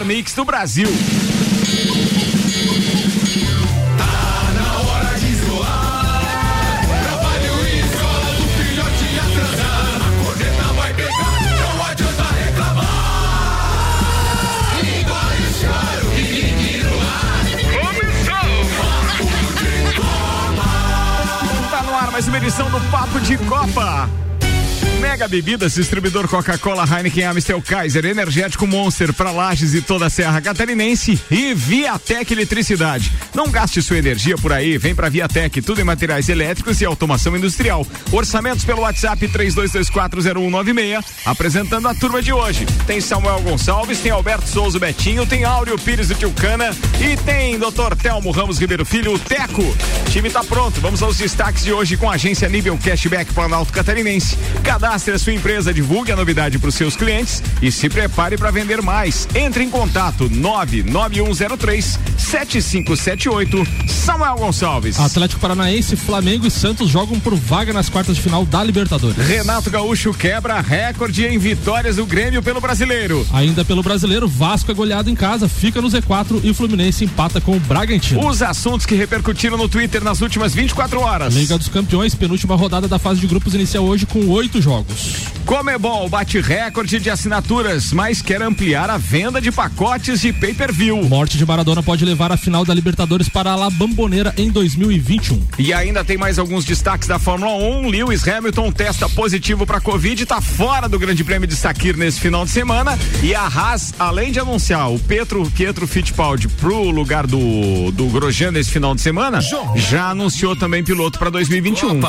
melhor mix do Brasil. Tá mais uma edição do Papo de Copa. Mega Bebidas, distribuidor Coca-Cola, Heineken, Amstel, Kaiser, Energético Monster para Lages e toda a Serra Catarinense e Viatec Eletricidade. Não gaste sua energia por aí, vem para Viatec, tudo em materiais elétricos e automação industrial. Orçamentos pelo WhatsApp 32240196, apresentando a turma de hoje. Tem Samuel Gonçalves, tem Alberto Souza Betinho, tem Áureo Pires do Tilcana e tem Dr. Telmo Ramos Ribeiro Filho, o Teco. O time tá pronto, vamos aos destaques de hoje com a agência Nível Cashback Planalto Catarinense. Cadastre a sua empresa, divulgue a novidade para os seus clientes e se prepare para vender mais. Entre em contato 99103 7578 Samuel Gonçalves. Atlético Paranaense, Flamengo e Santos jogam por vaga nas quartas de final da Libertadores. Renato Gaúcho quebra recorde em vitórias do Grêmio pelo Brasileiro. Ainda pelo Brasileiro, Vasco é goleado em casa, fica no Z4 e o Fluminense empata com o Bragantino. Os assuntos que repercutiram no Twitter nas últimas 24 horas. Liga dos Campeões, penúltima rodada da fase de grupos inicial hoje com oito jogos. Comebol bate recorde de assinaturas, mas quer ampliar a venda de pacotes de pay-per-view. Morte de Maradona pode levar a final da Libertadores para a La Bamboneira em 2021. E ainda tem mais alguns destaques da Fórmula 1. Lewis Hamilton testa positivo para Covid, está fora do Grande Prêmio de Sakir nesse final de semana. E a Haas, além de anunciar o Petro, Pietro Fittipaldi pro lugar do, do Grosjean nesse final de semana, já anunciou também piloto para 2021.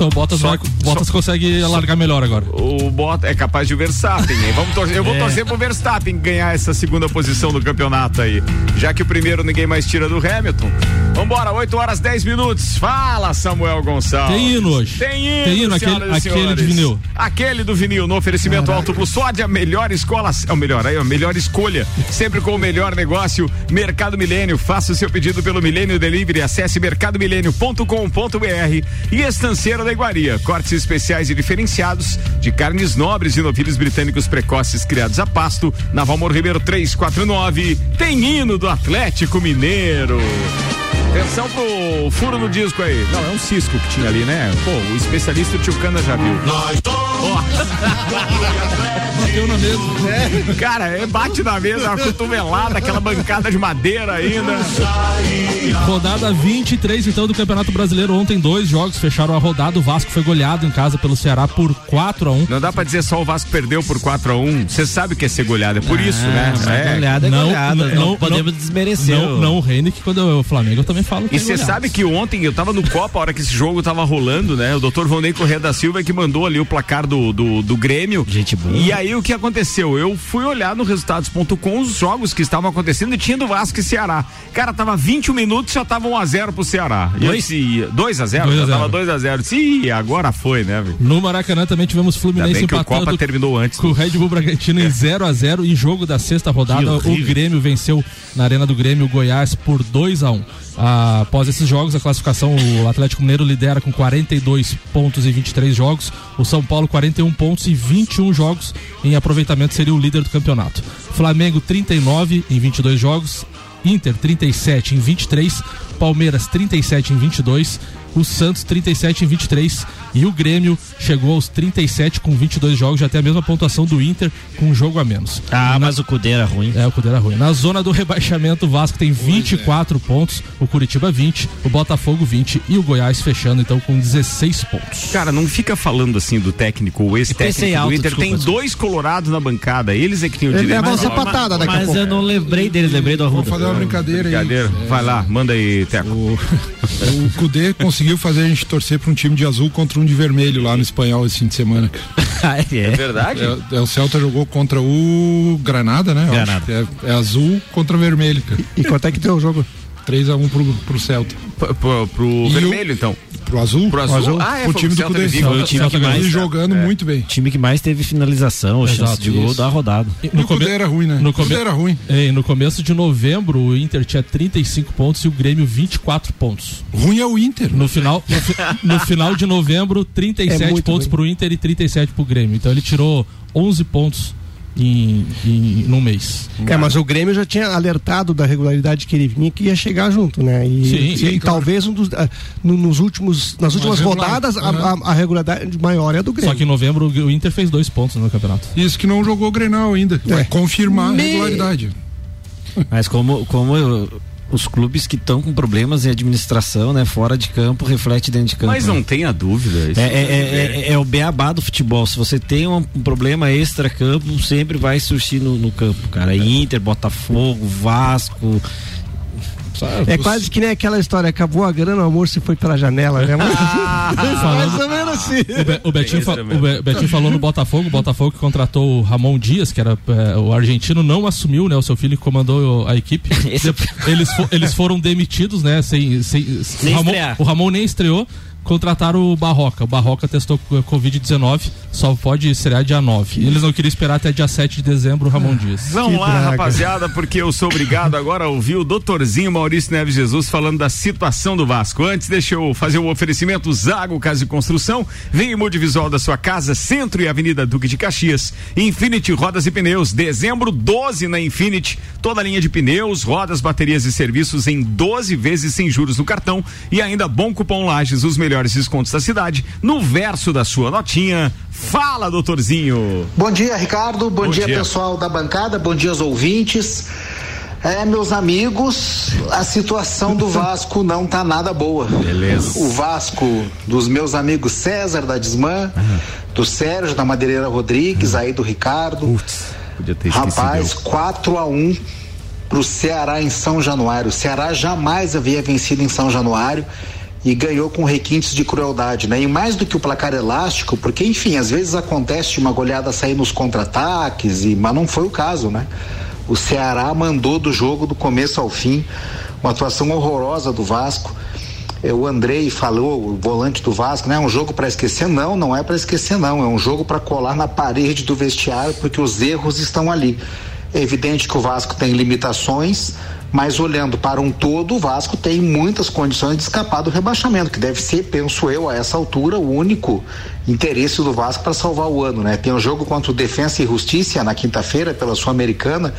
Então o Bottas, Só- vai, Bottas só- consegue largar melhor agora. O Bottas é capaz de o Verstappen, hein? Vamos torcer, eu vou É. torcer pro Verstappen ganhar essa segunda posição do campeonato aí. Já que o primeiro ninguém mais tira do Hamilton. Vambora, 8 horas 10 minutos. Fala, Samuel Gonçalves. Tem hino hoje. Tem hino, Tem hino, aquele- aquele senhores. vinil. Aquele do vinil, no oferecimento Alto Plus Sódia, melhor escola, é o melhor, aí, a melhor escolha. Sempre com o melhor negócio. Mercado Milênio, faça o seu pedido pelo Milênio Delivery, acesse mercadomilênio.com.br e Estanceiro da Iguaria. Cortes especiais e diferenciados de carnes nobres e novilhos britânicos precoces criados a pasto. Na Valmor Ribeiro 349. Tem hino do Atlético Mineiro. Atenção pro furo no disco aí. Não, é um cisco que tinha ali, né? Pô, o especialista Tio Cana já viu. Bateu na mesa. Cara, é, bate na mesa, uma cotovelada, aquela bancada de madeira ainda. Rodada 23, então, do Campeonato Brasileiro. Ontem, dois jogos fecharam a rodada. O Vasco foi goleado em casa pelo Ceará por 4 a 1 Não dá pra dizer só o Vasco perdeu por 4 a 1 Você sabe o que é ser goleado, é por isso, né? É. goleada é Não, goleada. não, Não, não, podemos desmerecer. Não, o- não o Henrique, quando eu, o Flamengo eu também falo que E é você sabe que ontem eu tava no Copa, a hora que esse jogo tava rolando, né? O doutor Vonei Corrêa da Silva que mandou ali o placar do, do, do Grêmio. Gente boa. E aí o que aconteceu? Eu fui olhar no resultados.com os jogos que estavam acontecendo e tinha do Vasco e Ceará. Cara, tava 21 minutos já tava 1x0 pro Ceará. E eu Dois? disse, 2x0? 2 a Já 0. tava 2x0. Ih, agora foi, né, velho? No Maracanã também tivemos Fluminense bem que o empatando Copa terminou antes. com o Red Bull Bragantino em 0 a 0 em jogo da sexta rodada. O. Grêmio venceu na Arena do Grêmio o Goiás por 2 a 1 Após esses jogos, a classificação, o Atlético Mineiro lidera com 42 pontos em 23 jogos. O São Paulo, 41 pontos e 21 jogos em aproveitamento, seria o líder do campeonato. Flamengo, 39 em 22 jogos. Inter, 37 em 23. Palmeiras, 37 em 22. O Santos, 37 em 23. E o Grêmio chegou aos 37 com 22 jogos, já tem a mesma pontuação do Inter com um jogo a menos. Ah, mas o Cudê era ruim. É, o Cudê era ruim. Na zona do rebaixamento, o Vasco tem 24 pontos, o Curitiba 20, o Botafogo 20 e o Goiás fechando então com 16 pontos. Cara, não fica falando assim do técnico, o pensei ex-técnico do alto, Inter. desculpa, Tem dois colorados na bancada, eles é que tinham o direito. uma Mas- sapatada daqui a Mas pouco. eu não lembrei dele, lembrei do Vou Arruda. fazer uma brincadeira aí. Brincadeira. Vai lá, manda aí, Teco. O Cudê conseguiu fazer a gente torcer para um time de azul contra um de vermelho lá no espanhol esse fim de semana. Ah, é. verdade? É, é, o Celta jogou contra o Granada, né? Eu Granada. É, é azul contra vermelho, cara. E quanto é que deu o jogo? 3x1 pro, pro Celta. Pro, pro- pro E o- vermelho, então. Pro azul? Pro azul? Ah, é, o foi time o do Celta Cudê. Foi o time que mais- E jogando É. muito bem. O time que mais teve finalização, chance Exato, de gol da rodada. E E o Cudê era ruim, né? no come- era ruim. Ei, no começo de novembro, o Inter tinha 35 pontos e o Grêmio 24 pontos. Ruim é o Inter. No final, no, fi- no final de novembro, 37 É pontos ruim. pro Inter e 37 pro Grêmio. Então ele tirou 11 pontos em, em num mês. É, mas o Grêmio já tinha alertado da regularidade que ele vinha que ia chegar junto, né? E, Sim, e, sim, e claro. talvez um dos, ah, no- nos últimos, nas últimas rodadas a, Aham. a- a regularidade maior é a do Grêmio. Só que em novembro o Inter fez dois pontos no campeonato. Isso que não jogou o Grenal ainda. Vai É. confirmar Me- a regularidade. Mas como, como eu- os clubes que estão com problemas em administração, né, fora de campo, reflete dentro de campo. Mas né? não tenha dúvida. isso É, é, é, é- é o beabá do futebol. Se você tem um, um problema extra-campo, sempre vai surgir no, no campo, cara. Inter, Botafogo, Vasco. É quase que nem aquela história, acabou a grana, o amor se foi pela janela, né? Mais ou menos assim. O, Be- o Betinho, fa- mesmo. o Be- Betinho falou no Botafogo, o Botafogo que contratou o Ramon Dias, que era é, o argentino, não assumiu, né? O seu filho que comandou a equipe. Eles, fo- eles foram demitidos, né? Sem, sem, Nem o, Ramon, o Ramon nem estreou. Contrataram o Barroca. O Barroca testou co- Covid-19, só pode estrear dia 9. Eles não queriam esperar até dia 7 de dezembro Ramon Dias. Vamos Que lá, draga. rapaziada, porque eu sou obrigado agora a ouvir o doutorzinho Maurício Neves Jesus falando da situação do Vasco. Antes, deixa eu fazer o oferecimento Zago Casa de Construção. Vem e mude o visual da sua casa, Centro e Avenida Duque de Caxias. Infinity Rodas e Pneus, dezembro 12 na Infinity. Toda a linha de pneus, rodas, baterias e serviços em 12 vezes sem juros no cartão. E ainda bom cupom Lages, os melhores descontos da cidade. No verso da sua notinha. Fala, doutorzinho. Bom dia, Ricardo. Bom, Bom dia, dia. pessoal da bancada. Bom dia aos ouvintes. É, meus amigos, a situação do Vasco não tá nada boa. Beleza. O Vasco dos meus amigos César da Disman, do Sérgio da Madeireira Rodrigues, aí do Ricardo. Podia ter. Rapaz, 4 a 1 pro Ceará em São Januário. O Ceará jamais havia vencido em São Januário e ganhou com requintes de crueldade, né? E mais do que o placar elástico, porque enfim, às vezes acontece de uma goleada sair nos contra-ataques, e mas não foi o caso, né? O Ceará mandou do jogo do começo ao fim, uma atuação horrorosa do Vasco. É, O Andrei falou, o volante do Vasco, né? É um jogo para esquecer? Não, não é para esquecer, não. É um jogo para colar na parede do vestiário, porque os erros estão ali. É evidente que o Vasco tem limitações, mas olhando para um todo, o Vasco tem muitas condições de escapar do rebaixamento, que deve ser, penso eu, a essa altura, o único interesse do Vasco para salvar o ano, né? Tem um jogo contra o Defensa e Justiça na quinta-feira pela Sul-Americana.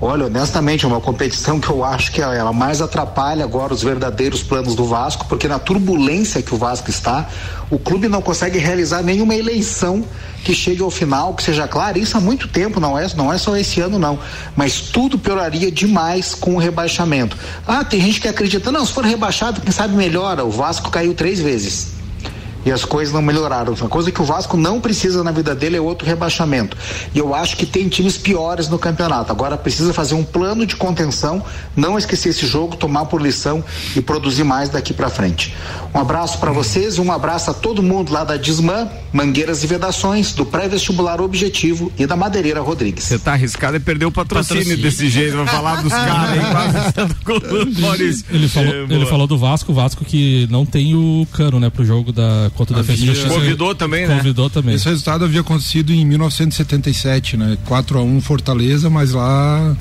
Olha, honestamente, é uma competição que eu acho que ela mais atrapalha agora os verdadeiros planos do Vasco, porque na turbulência que o Vasco está, o clube não consegue realizar nenhuma eleição que chegue ao final, que seja clara. Isso há muito tempo, não é, não é só esse ano, não. Mas tudo pioraria demais com o rebaixamento. Ah, tem gente que acredita, não, se for rebaixado, quem sabe melhora. O Vasco caiu três vezes e as coisas não melhoraram. Uma coisa que o Vasco não precisa na vida dele é outro rebaixamento. E eu acho que tem times piores no campeonato. Agora precisa fazer um plano de contenção, não esquecer esse jogo, tomar por lição e produzir mais daqui para frente. Um abraço para vocês e um abraço a todo mundo lá da Disman, Mangueiras e Vedações, do pré-vestibular Objetivo e da Madeireira Rodrigues. Você tá arriscado e perdeu o patrocínio, Patrocínio. desse jeito. Vai falar dos caras aí, quase Maurício. Ele falou, É, ele falou do Vasco, o Vasco que não tem o cano, né, pro jogo da contra o Defesa e Havia- Justiça. Convidou também, né? Convidou também. Esse resultado havia acontecido em 1977, né? 4 a 1 Fortaleza, mas lá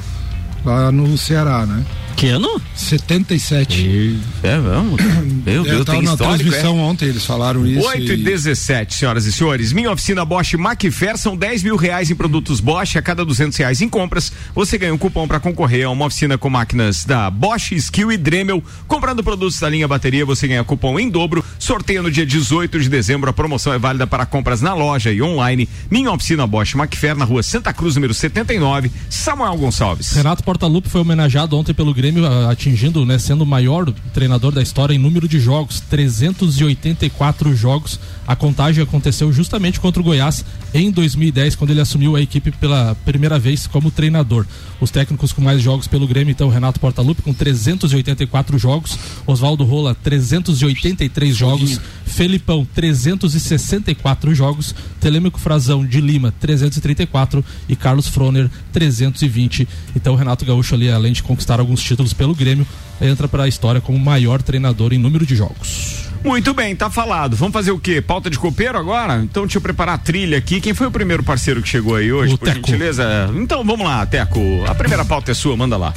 lá no Ceará, né? Que ano? 77. É, vamos. Meu É, Deus, tava tem na é? transmissão ontem, eles falaram isso. 8 e 17, senhoras e senhores. Minha oficina Bosch Macfer são 10 mil reais em produtos Bosch. A cada 200 reais em compras, você ganha um cupom para concorrer a uma oficina com máquinas da Bosch, Skill e Dremel. Comprando produtos da linha bateria, você ganha cupom em dobro. Sorteio no dia 18 de dezembro. A promoção é válida para compras na loja e online. Minha oficina Bosch Macfer, na rua Santa Cruz, número 79. Samuel Gonçalves. Renato Portaluppi foi homenageado ontem pelo Grêmio, ah, atingindo, né, sendo o maior treinador da história em número de jogos, 384 jogos. A contagem aconteceu justamente contra o Goiás em 2010, quando ele assumiu a equipe pela primeira vez como treinador. Os técnicos com mais jogos pelo Grêmio, então, Renato Portaluppi com 384 jogos, Oswaldo Rola 383 jogos, Felipão 364 jogos, Telêmico Frazão de Lima 334 e Carlos Froner 320. Então Renato Gaúcho ali, além de conquistar alguns títulos pelo Grêmio, entra para a história como maior treinador em número de jogos. Muito bem, tá falado. Vamos fazer o quê? Pauta de copeiro agora? Então deixa eu preparar a trilha aqui. Quem foi o primeiro parceiro que chegou aí hoje, O por Teco. gentileza? Então vamos lá, Teco. A primeira pauta é sua, manda lá.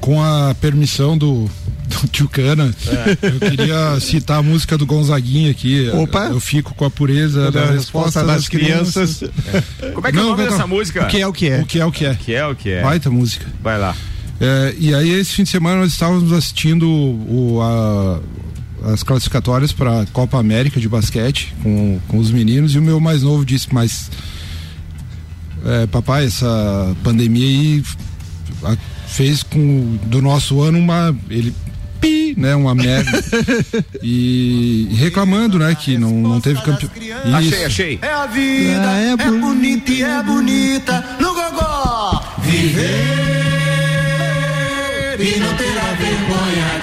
Com a permissão do, do Tchucana. É. Eu queria citar a música do Gonzaguinha aqui. Opa! Eu fico com a pureza da, da resposta, das, das crianças. crianças. É. Como é que Não, é o nome dessa música? O que é o que é? O que é o que é? O que é o que é? Baita música. Vai lá. É, e aí, esse fim de semana, nós estávamos assistindo o, a, as classificatórias para a Copa América de basquete com, com os meninos e o meu mais novo disse, mas é, papai, essa pandemia aí a, fez com do nosso ano uma ele pi, né, uma merda. e, e, reclamando, né, que não, não teve campeão. Achei, achei. É a vida, ah, é, é bonita e é bonita no gogó. Viver e não terá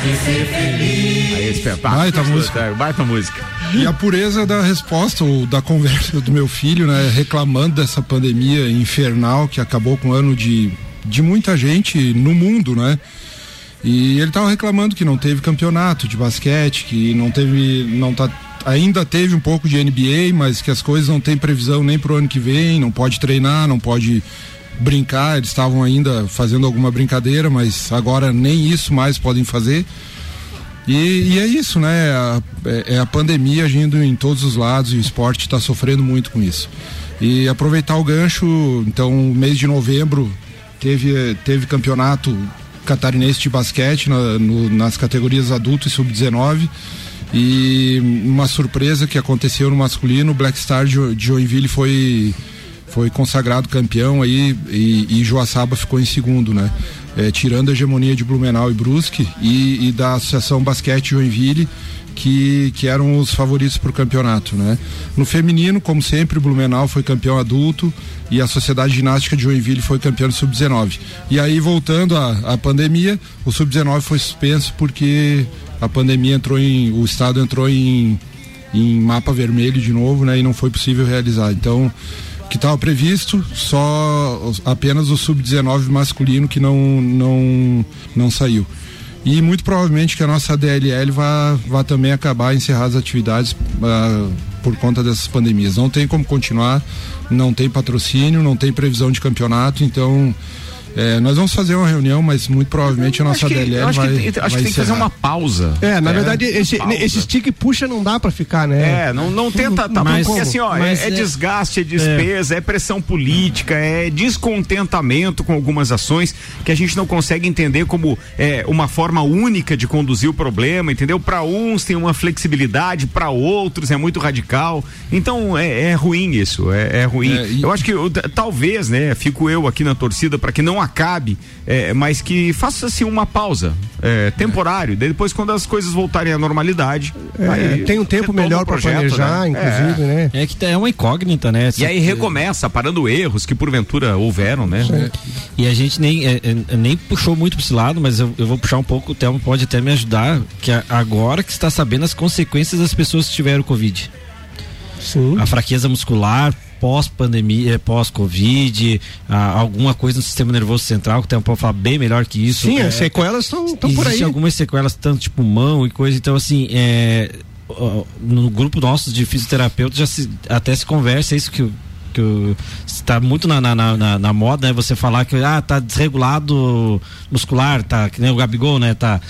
de ser feliz. Aí, espetáculo. Baita música. Baita música. E a pureza da resposta ou da conversa do meu filho, né, reclamando dessa pandemia infernal que acabou com o ano de, de muita gente no mundo, né? E ele estava reclamando que não teve campeonato de basquete, que não teve, não tá ainda teve um pouco de NBA, mas que as coisas não têm previsão nem pro ano que vem, não pode treinar, não pode brincar, eles estavam ainda fazendo alguma brincadeira, mas agora nem isso mais podem fazer. E, e é isso, né? A, é, é a pandemia agindo em todos os lados e o esporte está sofrendo muito com isso. E aproveitar o gancho, então, mês de novembro teve, teve campeonato catarinense de basquete na, no, nas categorias adulto e sub-19. E uma surpresa que aconteceu no masculino, o Black Star de, de Joinville foi foi consagrado campeão aí e, e Joaçaba ficou em segundo, né? É, tirando a hegemonia de Blumenau e Brusque e, e da Associação Basquete Joinville, que, que eram os favoritos para o campeonato, né? No feminino, como sempre, Blumenau foi campeão adulto e a Sociedade Ginástica de Joinville foi campeão sub-19. E aí, voltando à, à pandemia, o sub-19 foi suspenso porque a pandemia entrou em. o estado entrou em, em mapa vermelho de novo, né? E não foi possível realizar. Então, que estava previsto, só apenas o sub-19 masculino que não, não, não saiu. E muito provavelmente que a nossa DLL vai, também acabar, encerrar as atividades uh, por conta dessas pandemias. Não tem como continuar, não tem patrocínio, não tem previsão de campeonato, então é, nós vamos fazer uma reunião, mas muito provavelmente a nossa que, DLL acho vai. Que, acho vai que tem que fazer uma pausa. É, na é, verdade, esse, esse stick puxa não dá para ficar, né? É, não, não tenta. Tá, mas, porque assim, ó, é, é, é, desgaste, é despesa, é. pressão política, é descontentamento com algumas ações que a gente não consegue entender como é, uma forma única de conduzir o problema, entendeu? Para uns tem uma flexibilidade, para outros é muito radical. Então é, é ruim isso, é, é ruim. E... Eu acho que eu, talvez, né? Fico eu aqui na torcida para que não acabe, é, mas que faça-se uma pausa é, temporário. Depois, quando as coisas voltarem à normalidade. É, tem um tempo melhor para planejar, né? inclusive, né? É que é uma incógnita, né? E aí recomeça, parando erros que porventura houveram, né? E a gente nem, é, é, nem puxou muito para esse lado, mas eu, eu, vou puxar um pouco, o Thelma pode até me ajudar, que agora que está sabendo as consequências das pessoas que tiveram Covid. Sim. A fraqueza muscular, pós-pandemia, eh, pós-Covid, ah, alguma coisa no sistema nervoso central, que tem um falar bem melhor que isso. Sim, é, as sequelas estão por aí. algumas sequelas, tanto tipo mão e coisa, então assim, é, no grupo nosso de fisioterapeutas já se, até se conversa isso que que está muito na, na, na, na, moda, né? Você falar que ah, tá desregulado muscular, tá que nem o Gabigol, né? Tá,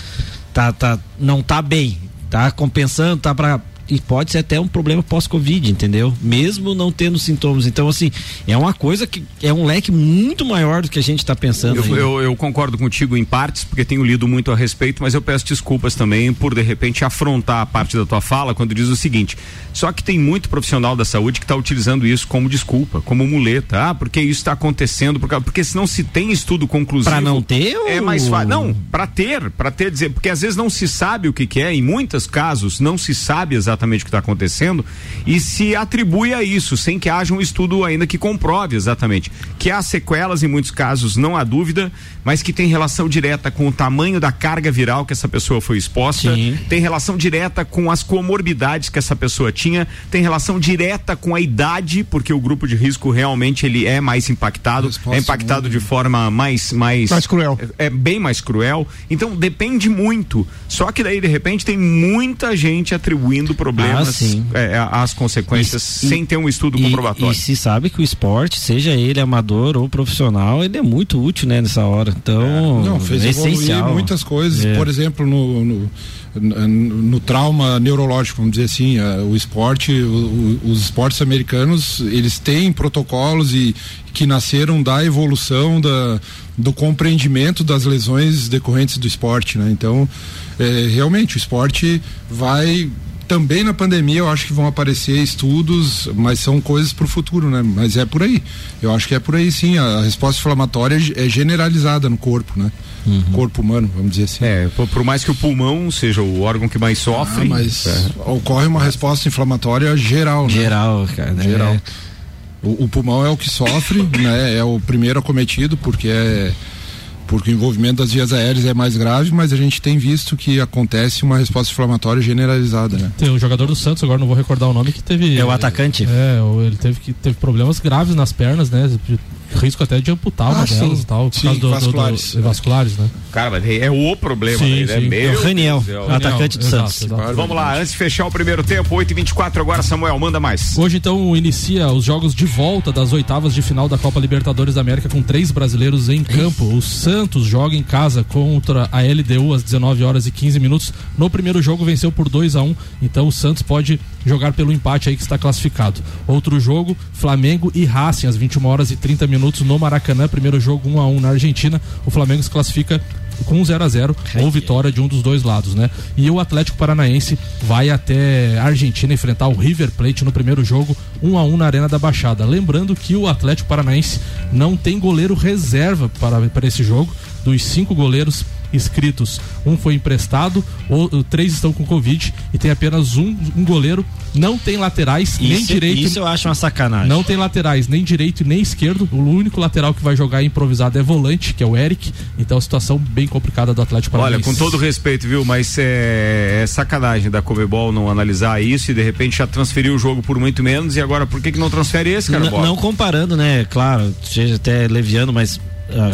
tá, tá, não tá bem, tá compensando, tá para e pode ser até um problema pós-Covid, entendeu? Mesmo não tendo sintomas. Então, assim, é uma coisa que é um leque muito maior do que a gente está pensando. Eu, eu, eu, concordo contigo em partes, porque tenho lido muito a respeito, mas eu peço desculpas também por, de repente, afrontar a parte da tua fala quando diz o seguinte: só que tem muito profissional da saúde que está utilizando isso como desculpa, como muleta. Ah, porque isso está acontecendo, porque, porque se não se tem estudo conclusivo. Para não ter? É mais fácil. Não, para ter, para ter, dizer, porque às vezes não se sabe o que, que é, em muitos casos não se sabe exatamente exatamente o que está acontecendo e se atribui a isso, sem que haja um estudo ainda que comprove exatamente. Que há sequelas, em muitos casos, não há dúvida, mas que tem relação direta com o tamanho da carga viral que essa pessoa foi exposta, Sim. tem relação direta com as comorbidades que essa pessoa tinha, tem relação direta com a idade, porque o grupo de risco realmente ele é mais impactado, é impactado de forma mais mais mais cruel. É, é bem mais cruel. Então depende muito. Só que daí de repente tem muita gente atribuindo problemas, Ah, é, as consequências, E- sem ter um estudo E, comprobatório. e se sabe que o esporte, seja ele amador ou profissional, ele é muito útil, né, nessa hora. Então, Não, fez é evoluir essencial. muitas coisas. É. Por exemplo, no, no, no- trauma neurológico, vamos dizer assim, eh, o esporte, o- o- os esportes americanos, eles têm protocolos e que nasceram da evolução da, do compreendimento das lesões decorrentes do esporte, né? Então, eh, realmente, o esporte vai também na pandemia eu acho que vão aparecer estudos, mas são coisas para o futuro, né? Mas é por aí. Eu acho que é por aí sim. A resposta inflamatória é generalizada no corpo, né? Corpo humano, vamos dizer assim. É, por, mais que o pulmão seja o órgão que mais Ah, sofre, mas é, ocorre uma resposta inflamatória geral, né? Geral, cara. né? Geral. O, o pulmão é o que sofre, né? É o primeiro acometido porque é porque o envolvimento das vias aéreas é mais grave, mas a gente tem visto que acontece uma resposta inflamatória generalizada, né? Tem um jogador do Santos, agora não vou recordar o nome, que teve. É o atacante? É, ele teve, que, teve problemas graves nas pernas, né? Risco até de amputar uma Ah, sim. delas e tal. Por Sim, causa do, do- vasculares. do- vasculares, né? cara, mas é o problema, Sim, né? sim. Meu É o Raniel, Deus do atacante do Exato, Santos. exato. Vamos lá, antes de fechar o primeiro tempo, 8 e 24 agora, Samuel, manda mais. Hoje, então, inicia os jogos de volta das oitavas de final da Copa Libertadores da América com três brasileiros em campo. O Santos joga em casa contra a LDU às 19 horas e 15 minutos. No primeiro jogo venceu por 2 a 1 então o Santos pode jogar pelo empate aí que está classificado. Outro jogo, Flamengo e Racing às 21 horas e 30 minutos no Maracanã. Primeiro jogo 1 a 1 na Argentina. O Flamengo se classifica com 0 a 0 ou vitória de um dos dois lados, né? E o Atlético Paranaense vai até a Argentina enfrentar o River Plate no primeiro jogo, 1 a 1 na Arena da Baixada. Lembrando que o Atlético Paranaense não tem goleiro reserva para, para esse jogo. Dos cinco goleiros inscritos, um foi emprestado, o, três estão com Covid e tem apenas um, um goleiro. Não tem laterais, nem Isso, direito. isso eu acho uma sacanagem. Não tem laterais, nem direito nem esquerdo. O único lateral que vai jogar improvisado é volante, que é o Eric. Então, situação bem complicada do Atlético Olha, Paranaense. com todo respeito, viu? Mas é, é sacanagem da Comebol não analisar isso e de repente já transferiu o jogo por muito menos e agora por que, que não transfere esse, cara? N- não comparando, né? Claro, seja até leviano, mas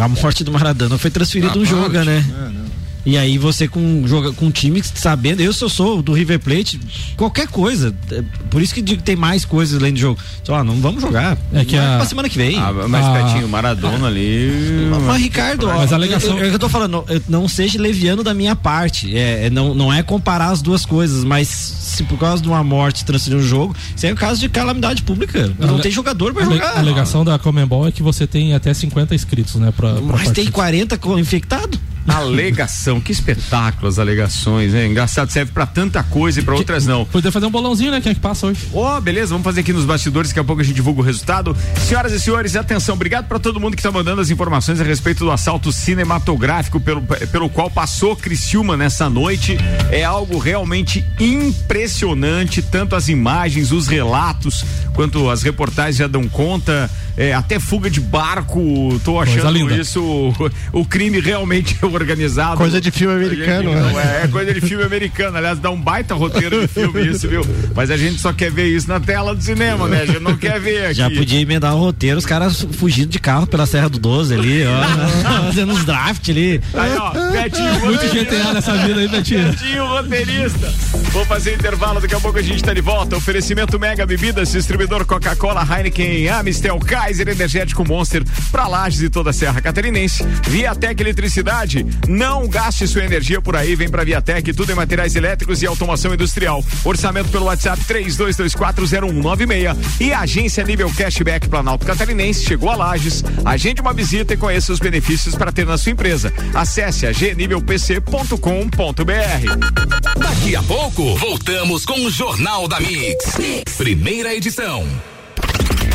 a morte do Maradona foi transferido Ah, um jogo, né? é, né? E aí você com joga com um time sabendo, eu sou sou do River Plate, qualquer coisa. é, Por isso que digo que tem mais coisas além do jogo. Só, não vamos jogar. É que Vai a- pra semana que vem. Ah, mas Ah. Petinho, Maradona ali. Mas, Ricardo, ó, Mas a alegação- eu, eu, eu tô falando, eu- não seja leviano da minha parte. É, é, não, não é comparar as duas coisas, mas se por causa de uma morte transferir um jogo, isso é o caso de calamidade pública. Não Ale- tem jogador pra A jogar. A alegação da Comembol é que você tem até 50 inscritos, né? Pra, pra Mas tem partida. 40 co- infectados. Alegação, que espetáculo as alegações, hein? Engraçado, serve pra tanta coisa e pra outras não. Poder fazer um bolãozinho, né? Quem é que passa hoje? Ó, beleza, vamos fazer aqui nos bastidores, daqui a pouco a gente divulga o resultado. Senhoras e senhores, atenção, obrigado pra todo mundo que tá mandando as informações a respeito do assalto cinematográfico pelo, pelo qual passou Criciúma nessa noite. É algo realmente impressionante, tanto as imagens, os relatos, quanto as reportagens já dão conta. É, até fuga de barco, tô achando isso o, o crime realmente organizado. Coisa de filme americano, Não, né? é, é coisa de filme americano. Aliás, dá um baita roteiro de filme isso, viu? Mas a gente só quer ver isso na tela do cinema, né? A gente não quer ver aqui. Já podia emendar o roteiro, os caras fugindo de carro pela Serra do 12 ali, ó. fazendo uns draft ali. Aí, ó, Betinho, Muito. GTA nessa vida aí, Betinho. Betinho, roteirista. Vou fazer intervalo, daqui a pouco a gente tá de volta. Oferecimento Mega Bebidas, distribuidor Coca-Cola, Heineken, Amistel, Kaiser, Energético Monster, pra Lages e toda a Serra Catarinense. Viatec Eletricidade, não gaste sua energia por aí, vem pra Viatec, tudo em materiais elétricos e automação industrial. Orçamento pelo WhatsApp 32240196 e a agência nível Cashback Planalto Catarinense chegou a Lages. Agende uma visita e conheça os benefícios para ter na sua empresa. Acesse a gnivelpc.com.br. Daqui a pouco, voltamos com o Jornal da mix. Primeira edição.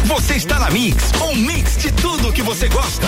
Você está na Mix, um mix de tudo que você gosta.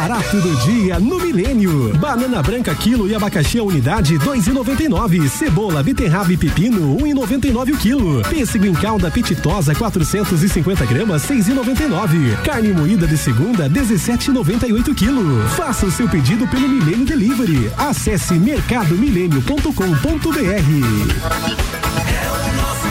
Barato do dia no Milênio. Banana branca quilo e abacaxi a unidade 2,99. Cebola, beterraba e pepino 1,99 o quilo. Pêssego em calda pititosa 450 gramas 6,99. Carne moída de segunda 17,98 quilo. Faça o seu pedido pelo Milênio Delivery. Acesse mercadomilênio.com.br.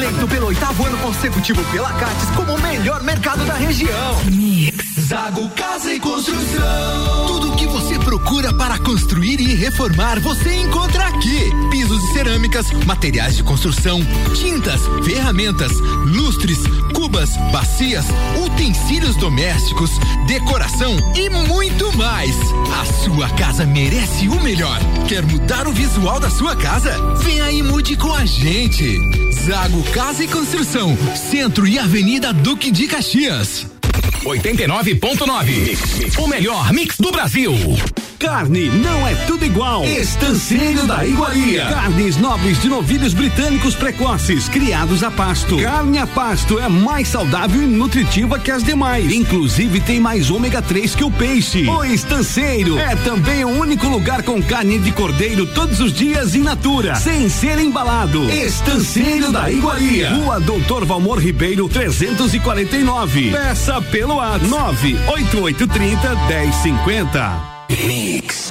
Eleito pelo oitavo ano consecutivo pela Cates como o melhor mercado da região. Mix. Zago Casa e Construção. Tudo o que você procura para construir e reformar, você encontra aqui. Pisos e cerâmicas, materiais de construção, tintas, ferramentas, lustres, cubas, bacias, utensílios domésticos, decoração e muito mais. A sua casa merece o melhor. Quer mudar o visual da sua casa? Vem aí e mude com a gente. Zago Casa e Construção, Centro e Avenida Duque de Caxias. 89.9. O melhor mix do Brasil. Carne não é tudo igual. Estanceiro da Iguaria. Carnes nobres de novilhos britânicos precoces, criados a pasto. Carne a pasto é mais saudável e nutritiva que as demais. Inclusive tem mais ômega 3 que o peixe. O Estanceiro é também o único lugar com carne de cordeiro todos os dias in natura, sem ser embalado. Estanceiro da Iguaria. Rua Doutor Valmor Ribeiro 349. Peça pelo WhatsApp 98830 1050. Mix.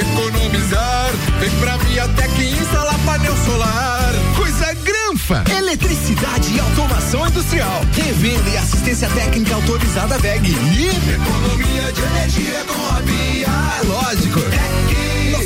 Economizar. Vem pra Viatec instalar painel solar. Coisa granfa. Eletricidade e automação industrial. Revenda e assistência técnica autorizada VEG. E economia de energia com a Bia. É lógico. É que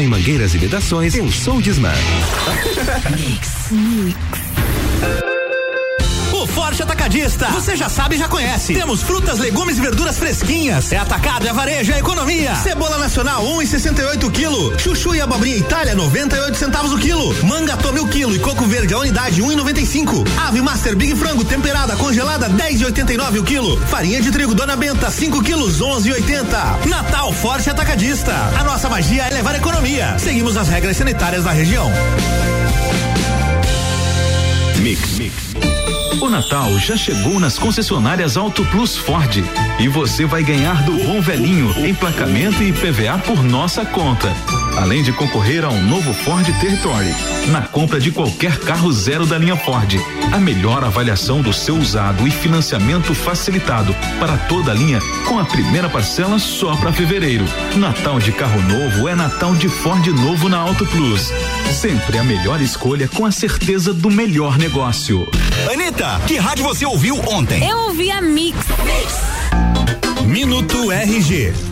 em mangueiras e vedações? Pensou Disman. O Forte Atacadista. Você já sabe e já conhece. Temos frutas, legumes e verduras fresquinhas. É atacado, é varejo, é economia. Cebola nacional, 1,68 quilo. Chuchu e abobrinha Itália, 98 centavos o quilo. Manga tome o quilo e coco verde a unidade, 1,95. Ave Master Big Frango temperada, congelada, 10,89 o quilo. Farinha de trigo Dona Benta, 5 quilos, 11,80. Natal Forte Atacadista. A nossa magia é levar economia. Seguimos as regras sanitárias da região. Mix. Mix. O Natal já chegou nas concessionárias Auto Plus Ford e você vai ganhar do bom velhinho emplacamento e PVA por nossa conta. Além de concorrer a um novo Ford Territory na compra de qualquer carro zero da linha Ford. A melhor avaliação do seu usado e financiamento facilitado para toda a linha com a primeira parcela só para fevereiro. Natal de carro novo é Natal de Ford novo na Auto Plus. Sempre a melhor escolha com a certeza do melhor negócio. Anitta, que rádio você ouviu ontem? Eu ouvi a Mix. Minuto RG.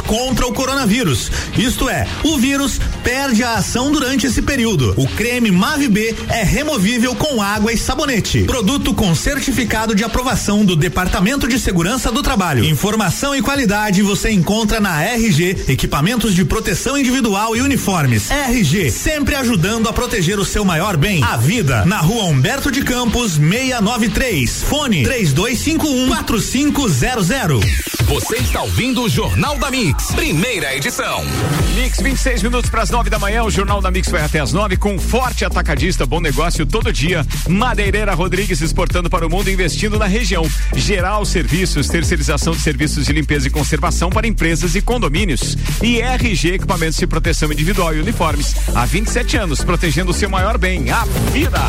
contra o coronavírus. Isto é, o vírus perde a ação durante esse período. O creme Mave B é removível com água e sabonete. Produto com certificado de aprovação do Departamento de Segurança do Trabalho. Informação e qualidade você encontra na RG, equipamentos de proteção individual e uniformes. RG, sempre ajudando a proteger o seu maior bem, a vida. Na rua Humberto de Campos, 693. Fone 3251 4500. Você está ouvindo o Jornal da Mix, primeira edição. Mix, 26 minutos para as 9 da manhã. O Jornal da Mix vai até as 9 com forte atacadista, bom negócio todo dia. Madeireira Rodrigues exportando para o mundo, investindo na região. Geral Serviços, terceirização de serviços de limpeza e conservação para empresas e condomínios. E RG Equipamentos de Proteção Individual e Uniformes. Há 27 anos, protegendo o seu maior bem, a vida.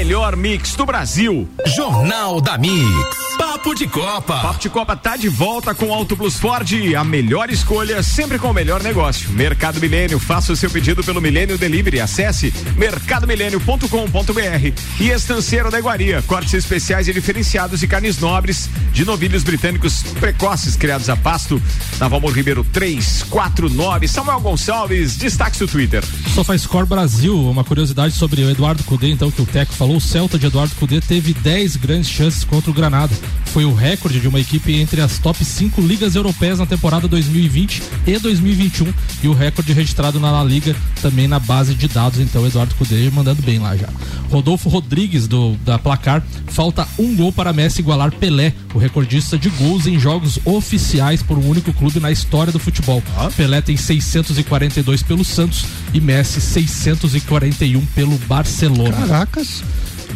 Melhor mix do Brasil. Jornal da Mix. Papo de Copa. Papo de Copa tá de volta com Auto Plus Ford, a melhor escolha, sempre com o melhor negócio. Mercado Milênio, faça o seu pedido pelo Milênio Delivery. Acesse mercadomilênio.com.br e Estanceiro da Iguaria, cortes especiais e diferenciados e carnes nobres de novilhos britânicos precoces criados a pasto. Na Valmor Ribeiro 349. Samuel Gonçalves, destaque do Twitter. SofaScore Brasil, uma curiosidade sobre o Eduardo Cudê, então, que o Teco falou, o Celta de Eduardo Cudê teve 10 grandes chances contra o Granada foi o recorde de uma equipe entre as top 5 ligas europeias na temporada 2020 e 2021 e o recorde registrado na La Liga também na base de dados. Então, Eduardo Cudê mandando bem lá já. Rodolfo Rodrigues do da placar falta um gol para Messi igualar Pelé, o recordista de gols em jogos oficiais por um único clube na história do futebol. Pelé tem 642 pelo Santos e Messi 641 pelo Barcelona. Caracas.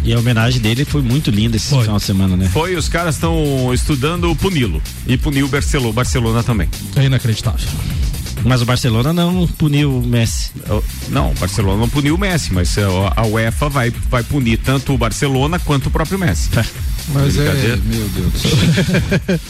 E a homenagem dele foi muito linda esse foi. final de semana, né? Foi, os caras estão estudando o Punilo e puniu o Barcelona, Barcelona também. É inacreditável. Mas o Barcelona não puniu o Messi. Não, o Barcelona não puniu o Messi, mas a UEFA vai, vai punir tanto o Barcelona quanto o próprio Messi. É. Mas é, meu Deus.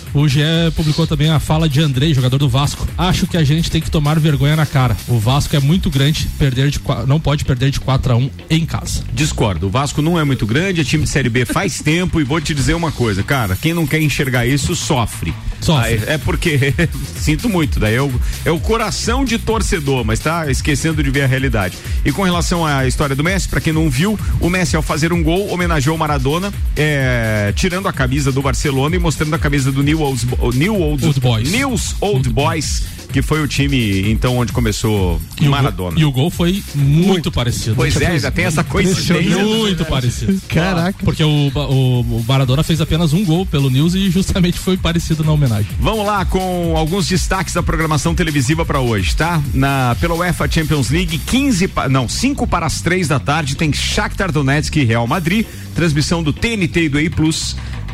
o GE publicou também a fala de Andrei, jogador do Vasco. Acho que a gente tem que tomar vergonha na cara. O Vasco é muito grande, perder de não pode perder de 4 a 1 em casa. Discordo. O Vasco não é muito grande, é time de série B faz tempo e vou te dizer uma coisa, cara, quem não quer enxergar isso sofre. Sofre. é porque sinto muito, daí é o, é o coração de torcedor, mas tá esquecendo de ver a realidade. E com relação à história do Messi, para quem não viu, o Messi ao fazer um gol homenageou o Maradona, é tirando a camisa do Barcelona e mostrando a camisa do New Old, New Old, Old Boys. News Old Boys. Que foi o time então onde começou e Maradona. O e o gol foi muito, muito parecido. Pois é, ainda tem essa coincidência. Muito parecido. Caraca. Porque o, o, o, Maradona fez apenas um gol pelo News e justamente foi parecido na homenagem. Vamos lá com alguns destaques da programação televisiva para hoje, tá? Na pela UEFA Champions League, 15 não, 5 para as 3 da tarde tem Shakhtar Donetsk e Real Madrid, transmissão do TNT e do A+.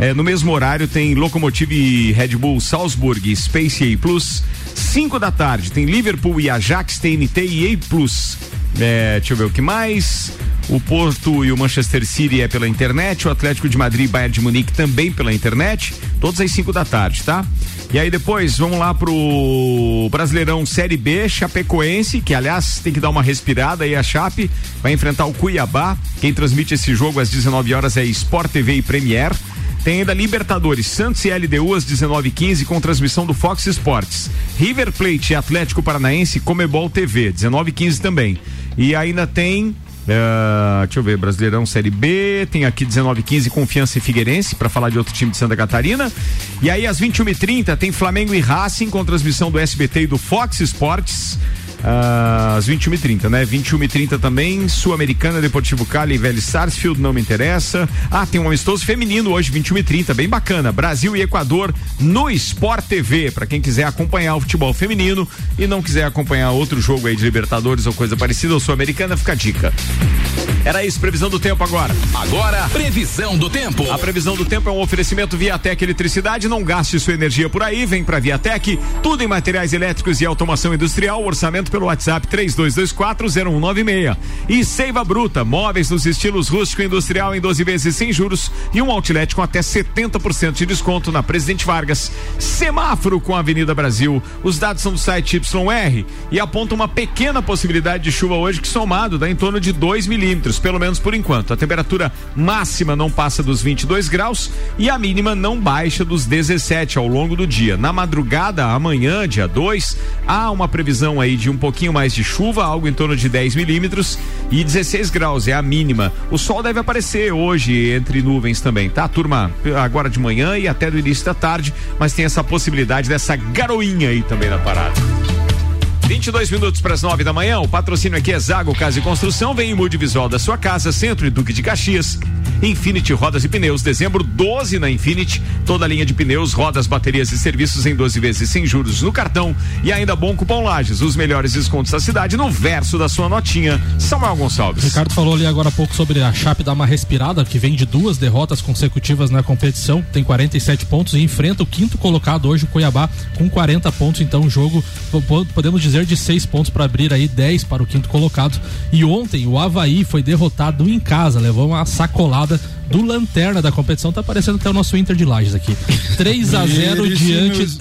É, no mesmo horário tem Lokomotiv e Red Bull Salzburg Space A Plus. 5 da tarde tem Liverpool e Ajax, TNT e A Plus. É, deixa eu ver o que mais. O Porto e o Manchester City é pela internet, o Atlético de Madrid e Bayern de Munique também pela internet, todos às 5 da tarde, tá? E aí depois vamos lá pro Brasileirão Série B, Chapecoense, que aliás tem que dar uma respirada aí a Chape, vai enfrentar o Cuiabá. Quem transmite esse jogo às 19 horas é Sport TV e Premier. Tem ainda Libertadores, Santos e LDU às 19h15 com transmissão do Fox Sports. River Plate e Atlético Paranaense, Comebol TV, 19h15 também. E ainda tem Uh, deixa eu ver, Brasileirão Série B, tem aqui 1915 Confiança e Figueirense para falar de outro time de Santa Catarina. E aí às 21h30 tem Flamengo e Racing com transmissão do SBT e do Fox Sports. Às 21h30, né? 21h30 também, Sul-Americana, Deportivo Cali e Velho Sarsfield, não me interessa. Ah, tem um amistoso feminino hoje, 21h30, bem bacana. Brasil e Equador no Sport TV, para quem quiser acompanhar o futebol feminino e não quiser acompanhar outro jogo aí de Libertadores ou coisa parecida, ou Sul-Americana, fica a dica. Era isso, previsão do tempo agora. Agora, previsão do tempo. A previsão do tempo é um oferecimento Viatec Eletricidade. Não gaste sua energia por aí, vem pra Viatec. Tudo em materiais elétricos e automação industrial. Orçamento pelo WhatsApp 32240196. E Seiva Bruta, móveis nos estilos rústico e industrial em 12 vezes sem juros e um outlet com até 70% de desconto na Presidente Vargas. Semáforo com a Avenida Brasil. Os dados são do site YR e apontam uma pequena possibilidade de chuva hoje que somado dá em torno de 2 milímetros, pelo menos por enquanto. A temperatura máxima não passa dos 22 graus e a mínima não baixa dos 17 ao longo do dia. Na madrugada, amanhã, dia 2, há uma previsão aí de um pouquinho mais de chuva, algo em torno de 10 milímetros e 16 graus é a mínima. O sol deve aparecer hoje entre nuvens também, tá, turma? Agora de manhã e até do início da tarde, mas tem essa possibilidade dessa garoinha aí também na parada. 22 minutos para as 9 da manhã. O patrocínio aqui é Zago Casa e Construção. Vem em visual da sua casa, Centro e Duque de Caxias. Infinity Rodas e Pneus, dezembro 12 na Infinity. Toda a linha de pneus, rodas, baterias e serviços em 12 vezes sem juros no cartão. E ainda bom cupom Lages, os melhores descontos da cidade no verso da sua notinha. Samuel Gonçalves. Ricardo falou ali agora há pouco sobre a Chape dar uma respirada, que vem de duas derrotas consecutivas na competição, tem 47 pontos e enfrenta o quinto colocado hoje, o Cuiabá, com 40 pontos. Então, o jogo, podemos dizer, de seis pontos para abrir aí 10 para o quinto colocado. E ontem o Havaí foi derrotado em casa, levou uma sacolada do lanterna da competição, tá aparecendo até o nosso Inter de Lages aqui. 3 a 0 diante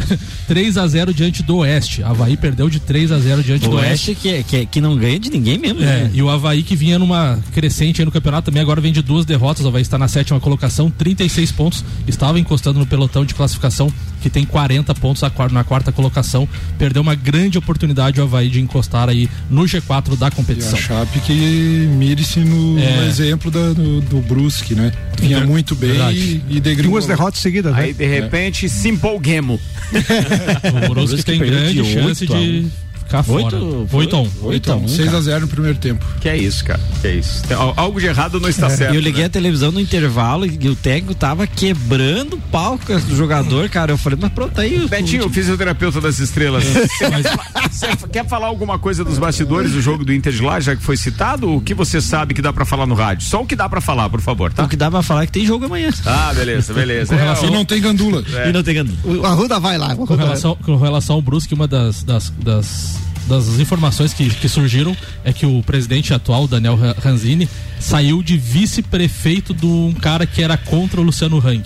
3 a 0 diante do Oeste. Havaí perdeu de 3 a 0 diante o do Oeste. Oeste que, que, que não ganha de ninguém mesmo. É, né? e o Havaí que vinha numa crescente aí no campeonato também agora vem de duas derrotas. O Havaí está na sétima colocação, 36 pontos. Estava encostando no pelotão de classificação que tem 40 pontos na quarta colocação. Perdeu uma grande oportunidade o Havaí de encostar aí no G4 da competição. E a Chape que mire-se no, É. no exemplo da- do, do Brusque, né? Vinha muito bem e, e degringolou. Duas derrotas seguidas, né? Aí de repente se empolguemos. O Brusque tem grande de chance de um. Ficar fora. Oito- 8 a 1. 8 a 1. 6 a 0 no primeiro tempo. Que é isso, cara. Que é isso. Algo de errado não está certo. E eu liguei né? a televisão no intervalo e o técnico tava quebrando o palco do jogador, cara. Eu falei, mas pronto aí. o- Betinho, o- fisioterapeuta das estrelas. Você quer, falar, você quer falar alguma coisa dos bastidores do jogo do Inter de lá, já que foi citado? O que você sabe que dá pra falar no rádio? Só o que dá pra falar, por favor, tá? O que dá pra falar é que tem jogo amanhã. Ah, beleza, beleza. Com É, relação- E não tem gandula. E não tem gandula. O Arruda vai lá. Com relação, com relação ao Brusque, uma das, das, das, das informações que, que surgiram é que o presidente atual, Daniel Ra- Ranzini, saiu de vice-prefeito de um cara que era contra o Luciano Hang.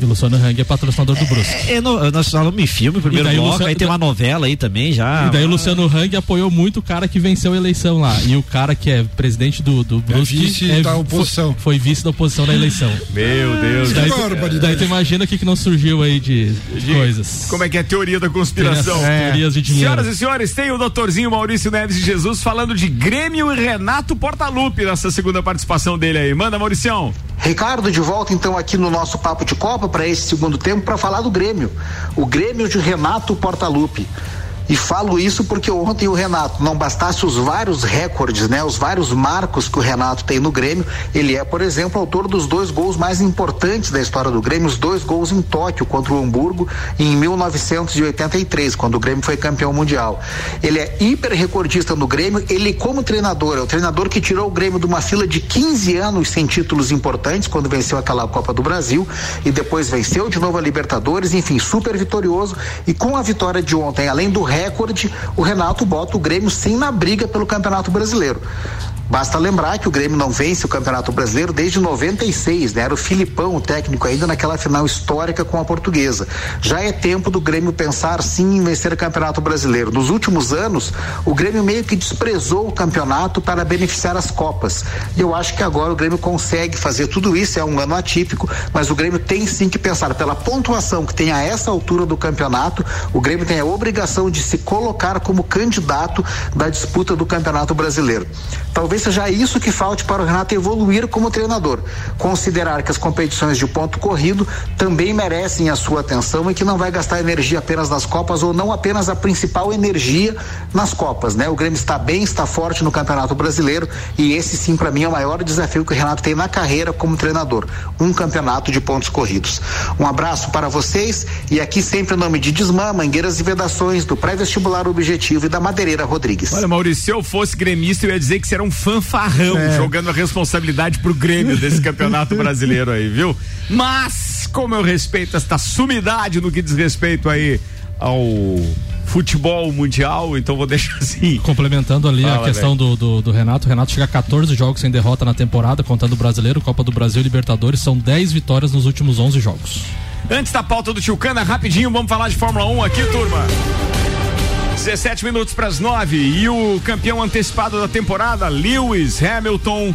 E o Luciano Hang é patrocinador do Brusque. É, no- nós falamos em filme, primeiro daí bloco, Luciano- aí tem uma novela aí também já. E daí o Luciano Hang apoiou muito o cara que venceu a eleição lá. E o cara que é presidente do, do Brusque. vice da oposição. Foi, foi vice da oposição na eleição. Meu Deus. Daí, barbaridade. daí tu imagina o que, que não surgiu aí de, De- coisas. Como é que é a teoria da conspiração? Teoria- teorias de dinheiro. Senhoras e senhores, tem o doutorzinho Maurício Neves de Jesus falando de Grêmio e Renato Portaluppi nessa segunda participação dele aí. Manda, Mauricião. Ricardo, de volta então aqui no nosso Papo de Copa para esse segundo tempo para falar do Grêmio. O Grêmio de Renato Portaluppi. E falo isso porque ontem o Renato, não bastasse os vários recordes, né, os vários marcos que o Renato tem no Grêmio, ele é, por exemplo, autor dos dois gols mais importantes da história do Grêmio, os dois gols em Tóquio contra o Hamburgo em 1983, quando o Grêmio foi campeão mundial. Ele é hiper recordista no Grêmio, ele como treinador, é o treinador que tirou o Grêmio de uma fila de 15 anos sem títulos importantes, quando venceu aquela Copa do Brasil e depois venceu de novo a Libertadores, enfim, super vitorioso e com a vitória de ontem, além do recorde, o Renato bota o Grêmio sim na briga pelo Campeonato Brasileiro. Basta lembrar que o Grêmio não vence o Campeonato Brasileiro desde 96, né? Era o Filipão, o técnico, ainda naquela final histórica com a portuguesa. Já é tempo do Grêmio pensar sim em vencer o Campeonato Brasileiro. Nos últimos anos, o Grêmio meio que desprezou o campeonato para beneficiar as Copas. E eu acho que agora o Grêmio consegue fazer tudo isso, é um ano atípico, mas o Grêmio tem sim que pensar pela pontuação que tem a essa altura do campeonato, o Grêmio tem a obrigação de se colocar como candidato da disputa do Campeonato Brasileiro. Talvez seja isso que falte para o Renato evoluir como treinador, considerar que as competições de ponto corrido também merecem a sua atenção e que não vai gastar energia apenas nas Copas ou não apenas a principal energia nas Copas, né? O Grêmio está bem, está forte no Campeonato Brasileiro e esse sim para mim é o maior desafio que o Renato tem na carreira como treinador, um campeonato de pontos corridos. Um abraço para vocês e aqui sempre em nome de Desmã, Mangueiras e Vedações, do Pré-Vestibular Objetivo e da Madeireira Rodrigues. Olha, Maurício, se eu fosse gremista, eu ia dizer que você era um fanfarrão, é. jogando a responsabilidade pro Grêmio desse campeonato brasileiro aí, viu? Mas, como eu respeito esta sumidade no que diz respeito aí ao futebol mundial, então vou deixar assim. Complementando ali Fala, a questão do, do, do, Renato, o Renato chega a 14 jogos sem derrota na temporada, contando o brasileiro, Copa do Brasil e Libertadores, são 10 vitórias nos últimos 11 jogos. Antes da pauta do Tio Cana, rapidinho, vamos falar de Fórmula 1 aqui, turma. 17 minutos para as 9 e o campeão antecipado da temporada, Lewis Hamilton,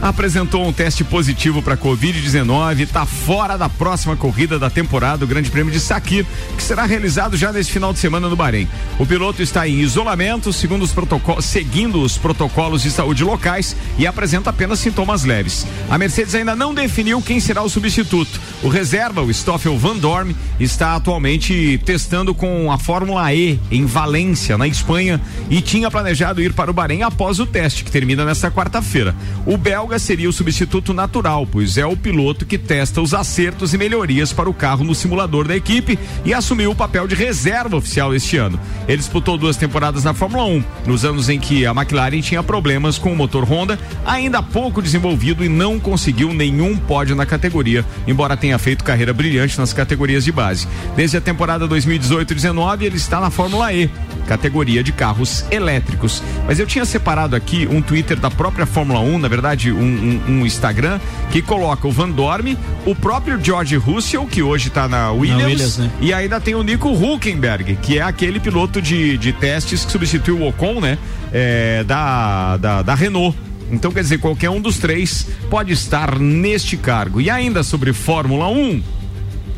apresentou um teste positivo para Covid-19 está fora da próxima corrida da temporada do Grande Prêmio de Sakir, que será realizado já nesse final de semana no Bahrein. O piloto está em isolamento, segundo os protocolos, seguindo os protocolos de saúde locais e apresenta apenas sintomas leves. A Mercedes ainda não definiu quem será o substituto. O reserva, o Stoffel Van Dorn, está atualmente testando com a Fórmula E em Valência, na Espanha, e tinha planejado ir para o Bahrein após o teste, que termina nesta quarta-feira. O Bel belga seria o substituto natural, pois é o piloto que testa os acertos e melhorias para o carro no simulador da equipe e assumiu o papel de reserva oficial este ano. Ele disputou duas temporadas na Fórmula 1, nos anos em que a McLaren tinha problemas com o motor Honda, ainda pouco desenvolvido e não conseguiu nenhum pódio na categoria, embora tenha feito carreira brilhante nas categorias de base. Desde a temporada 2018-19, ele está na Fórmula E, categoria de carros elétricos. Mas eu tinha separado aqui um Twitter da própria Fórmula 1, na verdade, um, um, um, Instagram que coloca o Van Dorme, o próprio George Russell, que hoje está na Williams, na Williams né? e ainda tem o Nico Hulkenberg, que é aquele piloto de, de testes que substituiu o Ocon, né? É, da, da, da Renault. Então, quer dizer, qualquer um dos três pode estar neste cargo. E ainda sobre Fórmula 1,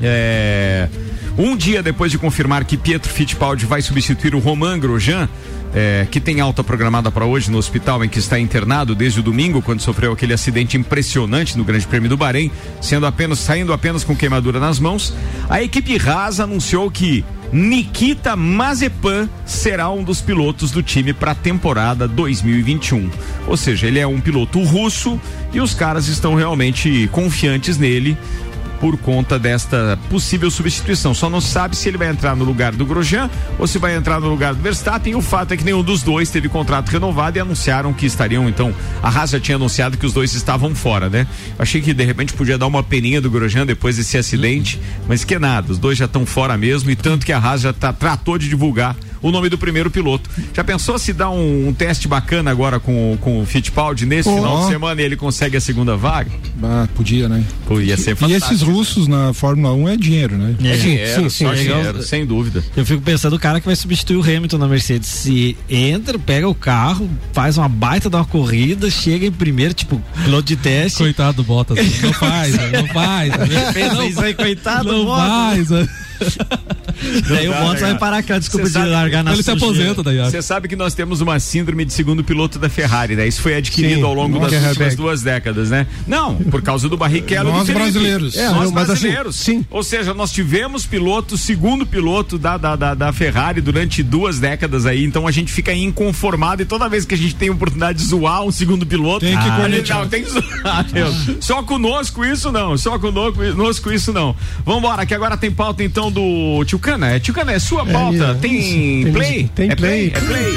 é, um dia depois de confirmar que Pietro Fittipaldi vai substituir o Romain Grosjean, é, que tem alta programada para hoje no hospital em que está internado desde o domingo, quando sofreu aquele acidente impressionante no Grande Prêmio do Bahrein, sendo apenas saindo apenas com queimadura nas mãos, a equipe Haas anunciou que Nikita Mazepan será um dos pilotos do time para a temporada 2021. Ou seja, ele é um piloto russo e os caras estão realmente confiantes nele por conta desta possível substituição. Só não sabe se ele vai entrar no lugar do Grosjean ou se vai entrar no lugar do Verstappen. O fato é que nenhum dos dois teve contrato renovado e anunciaram que estariam, então, a Haas já tinha anunciado que os dois estavam fora, né? Achei que de repente podia dar uma peninha do Grosjean depois desse acidente, mas que nada, os dois já estão fora mesmo e tanto que a Haas já tá, tratou de divulgar o nome do primeiro piloto. Já pensou se dá um, um teste bacana agora com, com o Fittipaldi nesse oh. final de semana e ele consegue a segunda vaga? Ah, podia, né? Podia ser fantástico. E esses russos na Fórmula 1 é dinheiro, né? É, é dinheiro, sim, sim, é dinheiro, sem dúvida. Eu fico pensando o cara que vai substituir o Hamilton na Mercedes. Se entra, pega o carro, faz uma baita de uma corrida, chega em primeiro, tipo, piloto de teste. Coitado do Bottas, não faz, não faz. Pensa isso aí, coitado não do Bottas. Faz, daí o Bottas vai parar cá, desculpa de largar na Ele se aposenta daí. Você sabe que nós temos uma síndrome de segundo piloto da Ferrari, né? Isso foi adquirido Sim, ao longo das últimas duas décadas, né? Não, por causa do Barrichello Nós brasileiros. É, nós assim, brasileiros. Assim, sim. Ou seja, nós tivemos piloto, segundo piloto da, da, da, da, Ferrari durante duas décadas aí, então a gente fica inconformado e toda vez que a gente tem a oportunidade de zoar um segundo piloto, tem que ah, não, tem que zoar, Só conosco isso não, só conosco isso não. Vambora, que agora tem pauta então do Tio Cana. É, Tio Cana, é sua pauta. É, tem, tem, play? Tem é play. play. É play.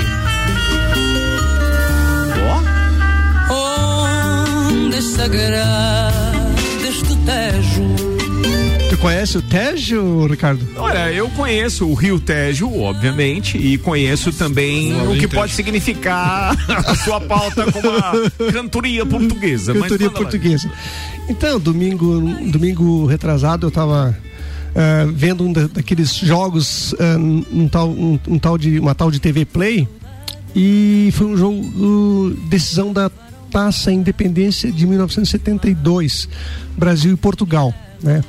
Ondas sagradas do Tejo conhece o Tejo, Ricardo? Olha, eu conheço o Rio Tejo, obviamente, e conheço também o que pode significar a sua pauta como a cantoria portuguesa. Cantoria portuguesa. Então, domingo, domingo retrasado eu tava uh, vendo um daqueles jogos, uh, um, tal, um, um, tal de, uma tal de TV Play, e foi um jogo decisão da Taça Independência de 1972, Brasil e Portugal, né?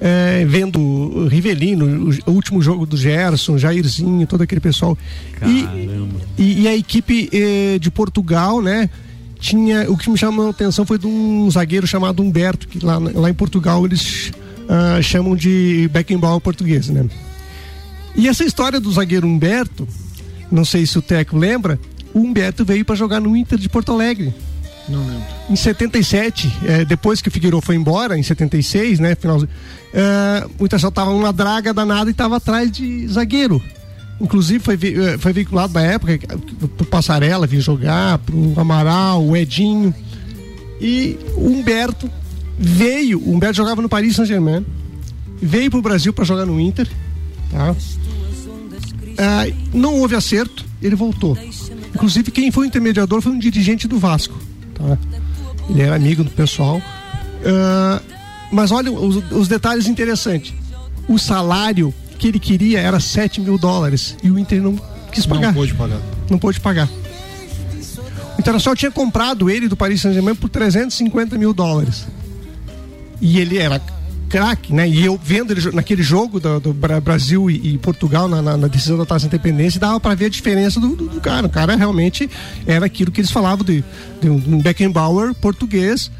É, vendo o Rivelino, o, último jogo do Gerson, Jairzinho, todo aquele pessoal. E, e, e, a equipe eh, de Portugal, né? Tinha, o que me chamou a atenção foi de um zagueiro chamado Humberto, que lá, lá em Portugal eles uh, chamam de Beckenbauer português, né? E essa história do zagueiro Humberto, não sei se o Teco lembra, o Humberto veio para jogar no Inter de Porto Alegre. Não lembro. Em 77, é, depois que o Figueiredo foi embora, em 76, né? Final, é, o Internacional tava uma draga danada e tava atrás de zagueiro. Inclusive foi, é, foi veiculado na época pro Passarela vir jogar, pro Amaral, o Edinho. E o Humberto veio, o Humberto jogava no Paris Saint-Germain, veio pro Brasil para jogar no Inter, tá? É, não houve acerto, ele voltou. Inclusive quem foi o intermediador foi um dirigente do Vasco. Tá? Ele era amigo do pessoal. Uh, mas olha os, os, detalhes interessantes. O salário que ele queria era 7 mil dólares e o Inter não quis pagar. Não pôde pagar. Não pôde pagar. O Internacional tinha comprado ele do Paris Saint-Germain por 350 mil dólares. E ele era craque, né? E eu vendo ele naquele jogo do, do Brasil e, e Portugal na, na, na, decisão da taça de independência, dava para ver a diferença do, do, do, cara. O cara realmente era aquilo que eles falavam de, de um Beckenbauer português.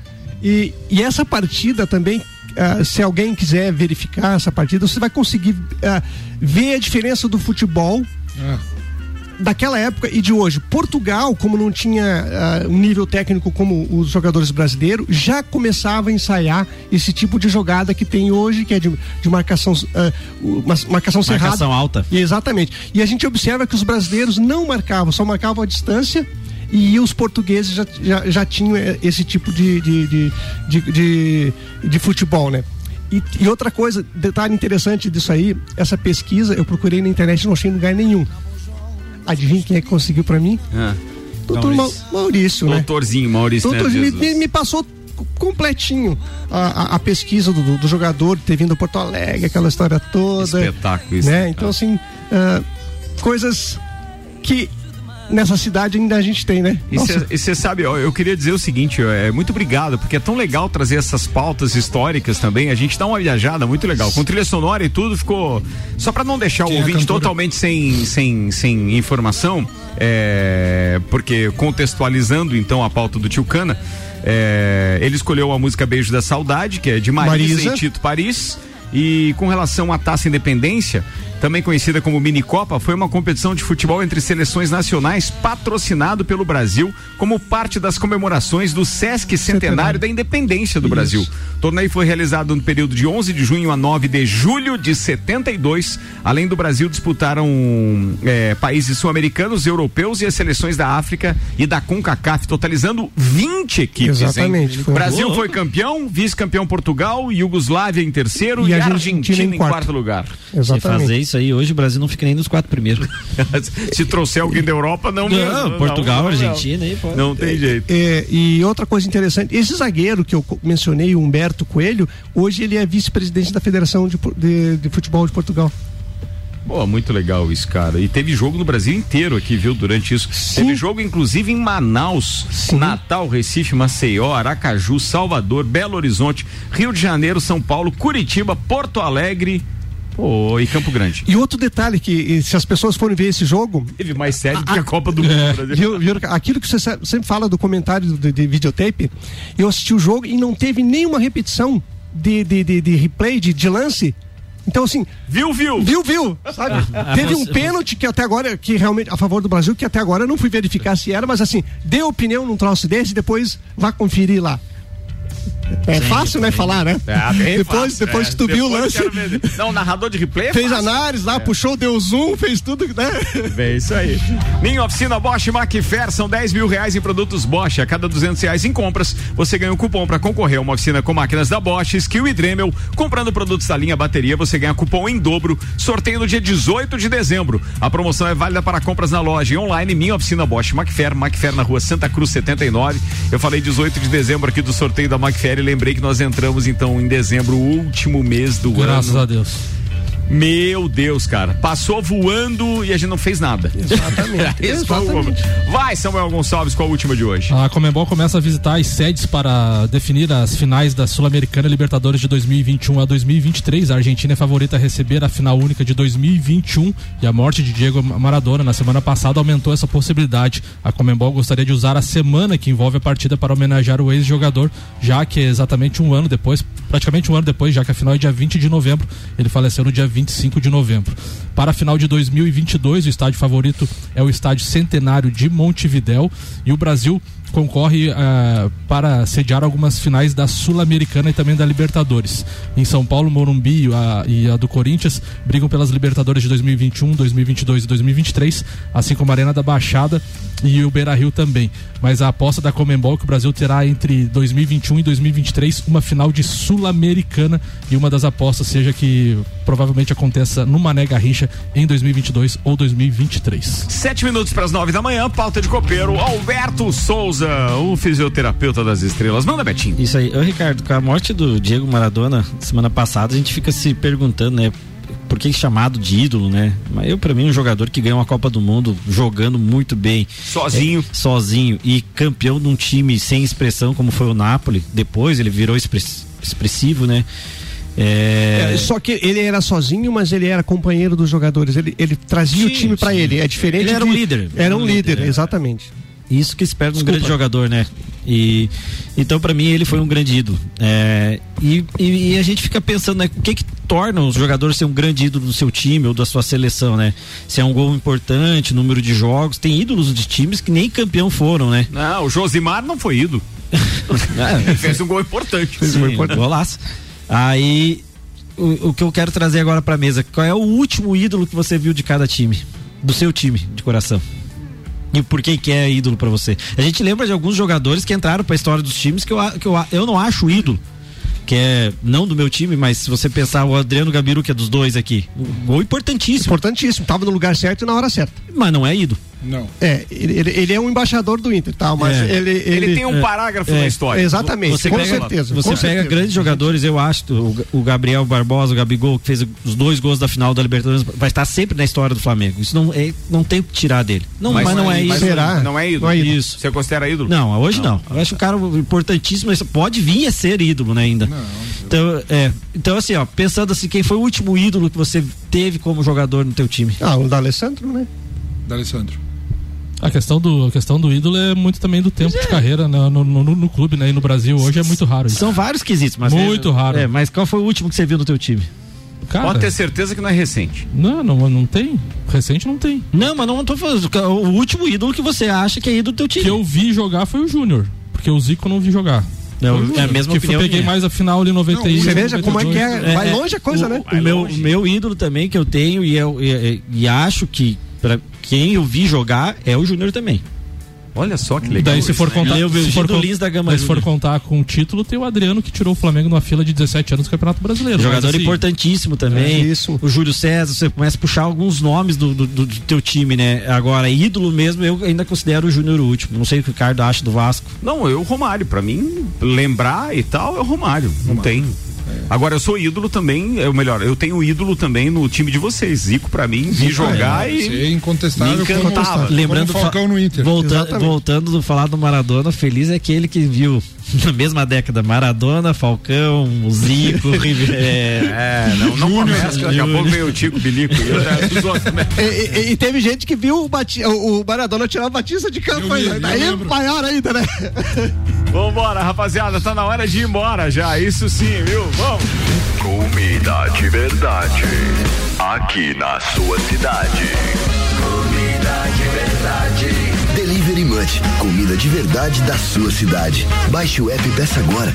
E, e essa partida também, uh, se alguém quiser verificar essa partida, você vai conseguir uh, ver a diferença do futebol. Ah daquela época e de hoje. Portugal, como não tinha uh, um nível técnico como os jogadores brasileiros, já começava a ensaiar esse tipo de jogada que tem hoje, que é de, de marcação, uh, marcação cerrada. Marcação alta. E, exatamente. E a gente observa que os brasileiros não marcavam, só marcavam a distância e os portugueses já, já, já tinham eh, esse tipo de, de, de, de, de, de futebol, né? E, e, outra coisa, detalhe interessante disso aí, essa pesquisa eu procurei na internet e não achei em lugar nenhum. Adivinha quem é que conseguiu para mim? Ah, Doutor Maurício, Maurício né? Doutorzinho Maurício Doutorzinho, me, me, passou completinho a, a, a pesquisa do, do, jogador, ter vindo a Porto Alegre, aquela história toda. Espetáculo, né? Espetáculo. Então, assim, uh, coisas que nessa cidade ainda a gente tem, né? E você sabe, ó, eu queria dizer o seguinte, ó, é muito obrigado, porque é tão legal trazer essas pautas históricas também. A gente dá uma viajada muito legal. Com trilha sonora e tudo, ficou. Só para não deixar Quem o ouvinte é totalmente sem, sem, sem informação, é... porque contextualizando então a pauta do Tio Cana. É, ele escolheu a música Beijo da Saudade, que é de Marisa, Marisa. e Tito Paris. E com relação à Taça Independência, também conhecida como Mini Copa, foi uma competição de futebol entre seleções nacionais patrocinado pelo Brasil como parte das comemorações do Sesc Centenário da Independência do Isso. Brasil. O torneio foi realizado no período de 11 de junho a 9 de julho de 72. Além do Brasil, disputaram é, países sul-americanos, europeus e as seleções da África e da CONCACAF, totalizando 20 equipes. Exatamente. Foi Brasil foi campeão, vice-campeão Portugal, Iugoslávia em terceiro e, e a Argentina, Argentina em quarto, quarto lugar. Exatamente isso aí, hoje o Brasil não fica nem nos quatro primeiros. Se trouxer alguém da Europa, não. Não, não Portugal, não, Argentina aí pode. Não tem jeito. É, e outra coisa interessante, esse zagueiro que eu mencionei, o Humberto Coelho, hoje ele é vice-presidente da Federação de, de, de Futebol de Portugal. Pô, muito legal isso, cara. E teve jogo no Brasil inteiro aqui, viu, durante isso. Sim. Teve jogo, inclusive, em Manaus, Sim. Natal, Recife, Maceió, Aracaju, Salvador, Belo Horizonte, Rio de Janeiro, São Paulo, Curitiba, Porto Alegre, Oh, e Campo Grande. E outro detalhe que se as pessoas forem ver esse jogo, teve mais sério do que a Copa do Mundo. É, viu, viu, aquilo que você sempre fala do comentário de, de videotape, eu assisti o jogo e não teve nenhuma repetição de, de, de, de replay, de, de lance. Então, assim. Viu, viu? Viu, viu? Sabe? Teve um pênalti que até agora, que realmente, a favor do Brasil, que até agora eu não fui verificar se era, mas assim, dê opinião num troço desse e depois vá conferir lá. É fácil, né, falar, né? É, depois, fácil, depois é. que tu viu o lance. Não, narrador de replay é Fez fácil. análise lá, É. puxou, deu zoom, fez tudo, né? É isso aí. Minha oficina Bosch Macfair são 10 mil reais em produtos Bosch. A cada 200 reais em compras, você ganha um cupom para concorrer a uma oficina com máquinas da Bosch, Skill e Dremel. Comprando produtos da linha bateria, você ganha cupom em dobro. Sorteio no dia 18 de dezembro. A promoção é válida para compras na loja e online. Minha oficina Bosch Macfair, Macfair na rua Santa Cruz 79. Eu falei 18 de dezembro aqui do sorteio da E lembrei que nós entramos então em dezembro, o último mês do ano. Graças a Deus. Meu Deus, cara. Passou voando e a gente não fez nada. Exatamente. O momento. Vai, Samuel Gonçalves, qual a última de hoje? A Comembol começa a visitar as sedes para definir as finais da Sul-Americana e Libertadores de 2021 a 2023. A Argentina é favorita a receber a final única de 2021 e a morte de Diego Maradona na semana passada aumentou essa possibilidade. A Comembol gostaria de usar a semana que envolve a partida para homenagear o ex-jogador, já que é exatamente um ano depois, praticamente um ano depois, já que a final é dia 20 de novembro. Ele faleceu no dia 25 de novembro. Para a final de 2022, o estádio favorito é o Estádio Centenário de Montevidéu e o Brasil concorre ah, para sediar algumas finais da Sul-Americana e também da Libertadores. Em São Paulo, Morumbi e a, e a do Corinthians brigam pelas Libertadores de 2021, 2022 e 2023, assim como a Arena da Baixada e o Beira-Rio também. Mas a aposta da Comembol é que o Brasil terá entre 2021 e 2023 uma final de Sul-Americana e uma das apostas seja que provavelmente aconteça no Mané Garrincha em 2022 ou 2023. Sete minutos para as nove da manhã, pauta de copeiro, Alberto Souza, o fisioterapeuta das estrelas. Manda, Betinho. Isso aí. Ô, Ricardo, com a morte do Diego Maradona semana passada, a gente fica se perguntando, né? Por que chamado de ídolo, né? Mas eu, pra mim, um jogador que ganhou uma Copa do Mundo jogando muito bem. Sozinho. É, sozinho. E campeão de um time sem expressão, como foi o Napoli. Depois ele virou express- expressivo, né? É... É, só que ele era sozinho, mas ele era companheiro dos jogadores. Ele, ele trazia o Sim, time pra sim. ele. É diferente. Ele era de- um líder. Era um Um líder, líder, é. exatamente. Isso que espera de um grande jogador, né? E então para mim ele foi um grande ídolo. É, e, e- e a gente fica pensando, né? O que que torna os jogadores ser um grande ídolo do seu time ou da sua seleção, né? Se é um gol importante, número de jogos, tem ídolos de times que nem campeão foram, né? Não, o Josimar não foi ídolo. Ele fez um gol importante. Sim, golaço. Aí o, o que eu quero trazer agora pra mesa, qual é o último ídolo que você viu de cada time? Do seu time, de coração. E por que que é ídolo pra você? A gente lembra de alguns jogadores que entraram pra história dos times que eu, a- que eu, a- eu não acho ídolo. Que é, não do meu time, mas se você pensar o Adriano Gabiru, que é dos dois aqui. Um gol importantíssimo. Importantíssimo. Tava no lugar certo e na hora certa. Mas não é ídolo. Não. É, ele, ele- é um embaixador do Inter, tal, mas É. ele, ele. Ele tem um parágrafo na história. Exatamente, Você com pega, certeza. Você com pega certeza. grandes jogadores, eu acho, o, o Gabriel Barbosa, o Gabigol, que fez os dois gols da final da Libertadores, vai estar sempre na história do Flamengo. Isso não, é, não tem o que tirar dele. Não, mas, não é isso. Não é ídolo. Não é isso. Você considera ídolo? Não, hoje não. Eu acho um cara importantíssimo, mas pode vir a ser ídolo, né, ainda. Então, é, então, assim, ó, pensando assim, quem foi o último ídolo que você teve como jogador no teu time? Ah, o D'Alessandro, né? D'Alessandro. A questão do, a questão do ídolo é muito também do tempo de carreira né, no, no, no- no clube, né? E no Brasil hoje é muito raro isso. São vários quesitos, mas Muito é, raro. É, mas qual foi o último que você viu no teu time? Cara, Pode ter certeza que não é recente. Não, não, não tem. Recente não tem. Não, mas não tô falando. O último ídolo que você acha que é ídolo do teu time. Que eu vi jogar foi o Júnior. Porque o Zico eu não vi jogar. Não, é a mesma que opinião eu peguei minha. mais a final ali em 91. Você veja como é que é. 92. Vai longe a coisa, o, né? O meu, o meu ídolo também que eu tenho e, eu, e, e acho que pra quem eu vi jogar é o Júnior também. Olha só que legal. daí se for né? contar, se for, Lins da Gama se for contar com o título, tem o Adriano que tirou o Flamengo numa fila de 17 anos do Campeonato Brasileiro. Jogador assim, importantíssimo também. É isso. O Júlio César, você começa a puxar alguns nomes do, do, do- teu time, né? Agora, ídolo mesmo, eu ainda considero o Júnior o último. Não sei o que o Ricardo acha do Vasco. Não, eu, Romário. Pra mim, lembrar e tal é o Romário. Não tem. Agora, eu sou ídolo também, é o melhor, eu tenho ídolo também no time de vocês. Zico, pra mim, vi jogar é e. incontestável. Me encantava. Como, Lembrando como Falcão no Inter. Volta, Exatamente. voltando do falar do Maradona, feliz é aquele que viu na mesma década Maradona, Falcão, Zico, River, é, É, não, não começa, que daqui a pouco veio o Tico Bilico. e eu já- dos outros também. E, e- e teve gente que viu o, Bati, o, o Maradona tirar o Batista de campo eu Daí lembro. maior ainda, né? Vambora, rapaziada, tá na hora de ir embora já. Isso sim, viu? Vamos. Comida de verdade. Aqui na sua cidade. Comida de verdade. Delivery Munch. Comida de verdade da sua cidade. Baixe o app e peça agora.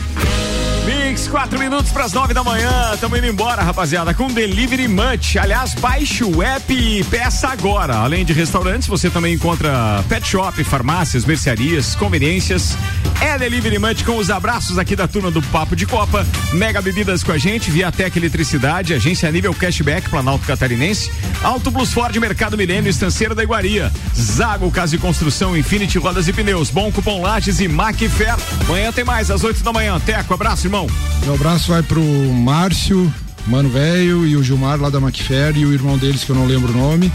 Mix, quatro minutos para as nove da manhã. Tamo indo embora, rapaziada, com Delivery Munch. Aliás, baixe o app e peça agora. Além de restaurantes, você também encontra pet shop, farmácias, mercearias, conveniências. É Delivery Munch com os abraços aqui da turma do Papo de Copa. Mega Bebidas com a gente, Viatec Eletricidade, agência nível cashback, Planalto Catarinense. Auto Plus Ford, Mercado Milênio, Estanceiro da Iguaria. Zago, Casa de Construção, Infinity Rodas e Pneus. Bom Cupom Lages e Macfer. Amanhã tem mais, às oito da manhã. Teco, abraço, irmão. Meu abraço vai pro Márcio, Mano Velho e o Gilmar lá da Macfer e o irmão deles que eu não lembro o nome.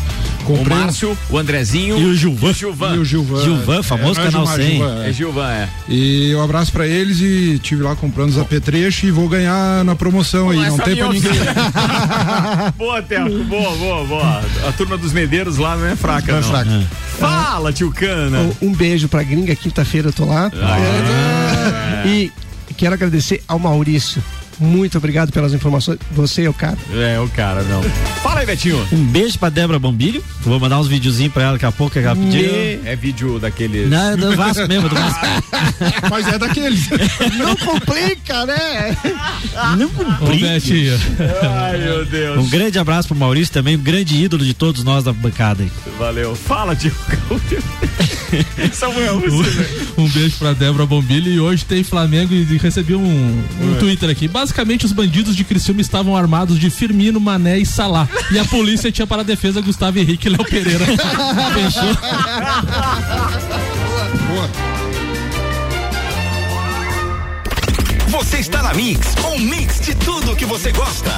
o Márcio, o Andrezinho E o Gilvan. E o Gilvan. E o Gilvan. Gilvan, famoso não é canal Gilmar, 100. Gilvan, É Gilvan, é. E um abraço pra eles e tive lá comprando os apetrechos e vou ganhar na promoção aí, não tem pra ninguém. boa, Teco, boa, boa, boa. A turma dos medeiros lá não é fraca, Não é fraca. Fala, tio Cana. Um beijo pra gringa, quinta-feira eu tô lá. E quero agradecer ao Maurício. Muito obrigado pelas informações. Você é o cara. É, o cara, não. Fala aí, Betinho. Um beijo pra Débora Bombilho. Vou mandar uns videozinhos pra ela daqui a pouco, que ela pediu. É vídeo daqueles. Não, é do Vasco mesmo, do Vasco. Mas é daqueles. Não complica, né? Não Ô, complique. Betinho. Ai, meu Deus. Um grande abraço pro Maurício também, um grande ídolo de todos nós da bancada aí. Valeu. Fala, tio. Samuel, você. Um beijo pra Débora Bombilho e hoje tem Flamengo e recebi um, um Twitter aqui. Basicamente, os bandidos de Criciúma estavam armados de Firmino, Mané e Salá. E a polícia tinha para a defesa Gustavo Henrique e Léo Pereira. Fechou? Você está na Mix, um mix de tudo que você gosta.